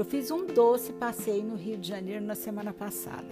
Eu fiz um doce passeio no Rio de Janeiro na semana passada.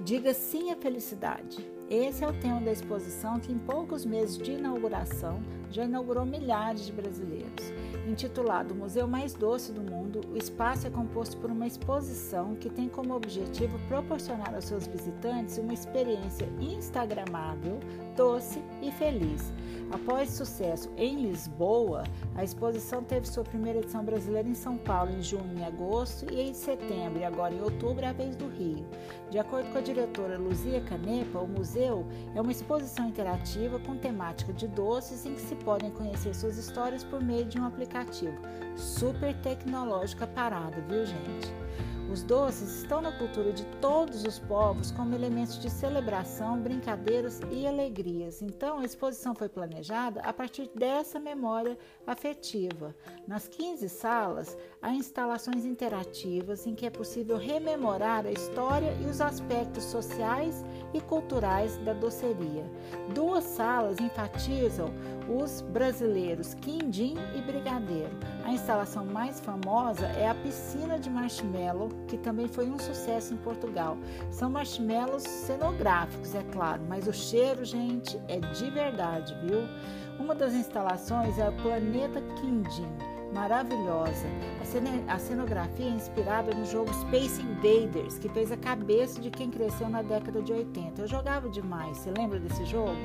Diga sim à felicidade. Esse é o tema da exposição que, em poucos meses de inauguração, já inaugurou milhares de brasileiros. Intitulado Museu Mais Doce do Mundo, o espaço é composto por uma exposição que tem como objetivo proporcionar aos seus visitantes uma experiência instagramável, doce e feliz. Após sucesso em Lisboa, a exposição teve sua primeira edição brasileira em São Paulo em junho e agosto e em setembro e agora em outubro é a vez do Rio. De acordo com a diretora Luzia Canepa, o museu é uma exposição interativa com temática de doces em que se podem conhecer suas histórias por meio de um aplicativo super tecnológico a parada, viu gente? Os doces estão na cultura de todos os povos como elementos de celebração, brincadeiras e alegrias. Então, a exposição foi planejada a partir dessa memória afetiva. Nas 15 salas, há instalações interativas em que é possível rememorar a história e os aspectos sociais e culturais da doceria. Duas salas enfatizam os brasileiros quindim e brigadeiro. A instalação mais famosa é a piscina de marshmallow, que também foi um sucesso em Portugal. São marshmallows cenográficos, é claro, mas o cheiro, gente, é de verdade, viu? Uma das instalações é o Planeta Quindim maravilhosa. A cenografia é inspirada no jogo Space Invaders, que fez a cabeça de quem cresceu na década de 80. Eu jogava demais, você lembra desse jogo?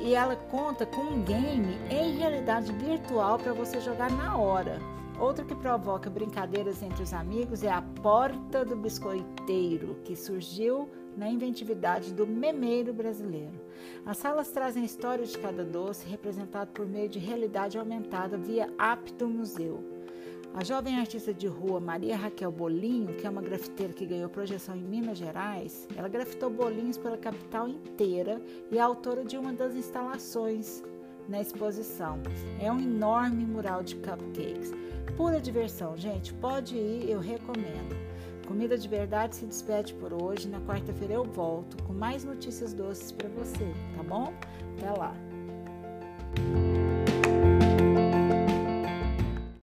E ela conta com um game em realidade virtual para você jogar na hora. Outro que provoca brincadeiras entre os amigos é a Porta do Biscoiteiro, que surgiu na inventividade do memeiro brasileiro. As salas trazem a história de cada doce, representado por meio de realidade aumentada via app do museu. A jovem artista de rua Maria Raquel Bolinho, que é uma grafiteira que ganhou projeção em Minas Gerais, ela grafitou bolinhos pela capital inteira e é autora de uma das instalações na exposição. É um enorme mural de cupcakes. Pura diversão, gente. Pode ir, eu recomendo. Comida de Verdade se despede por hoje. Na quarta-feira eu volto com mais notícias doces para você, tá bom? Até lá.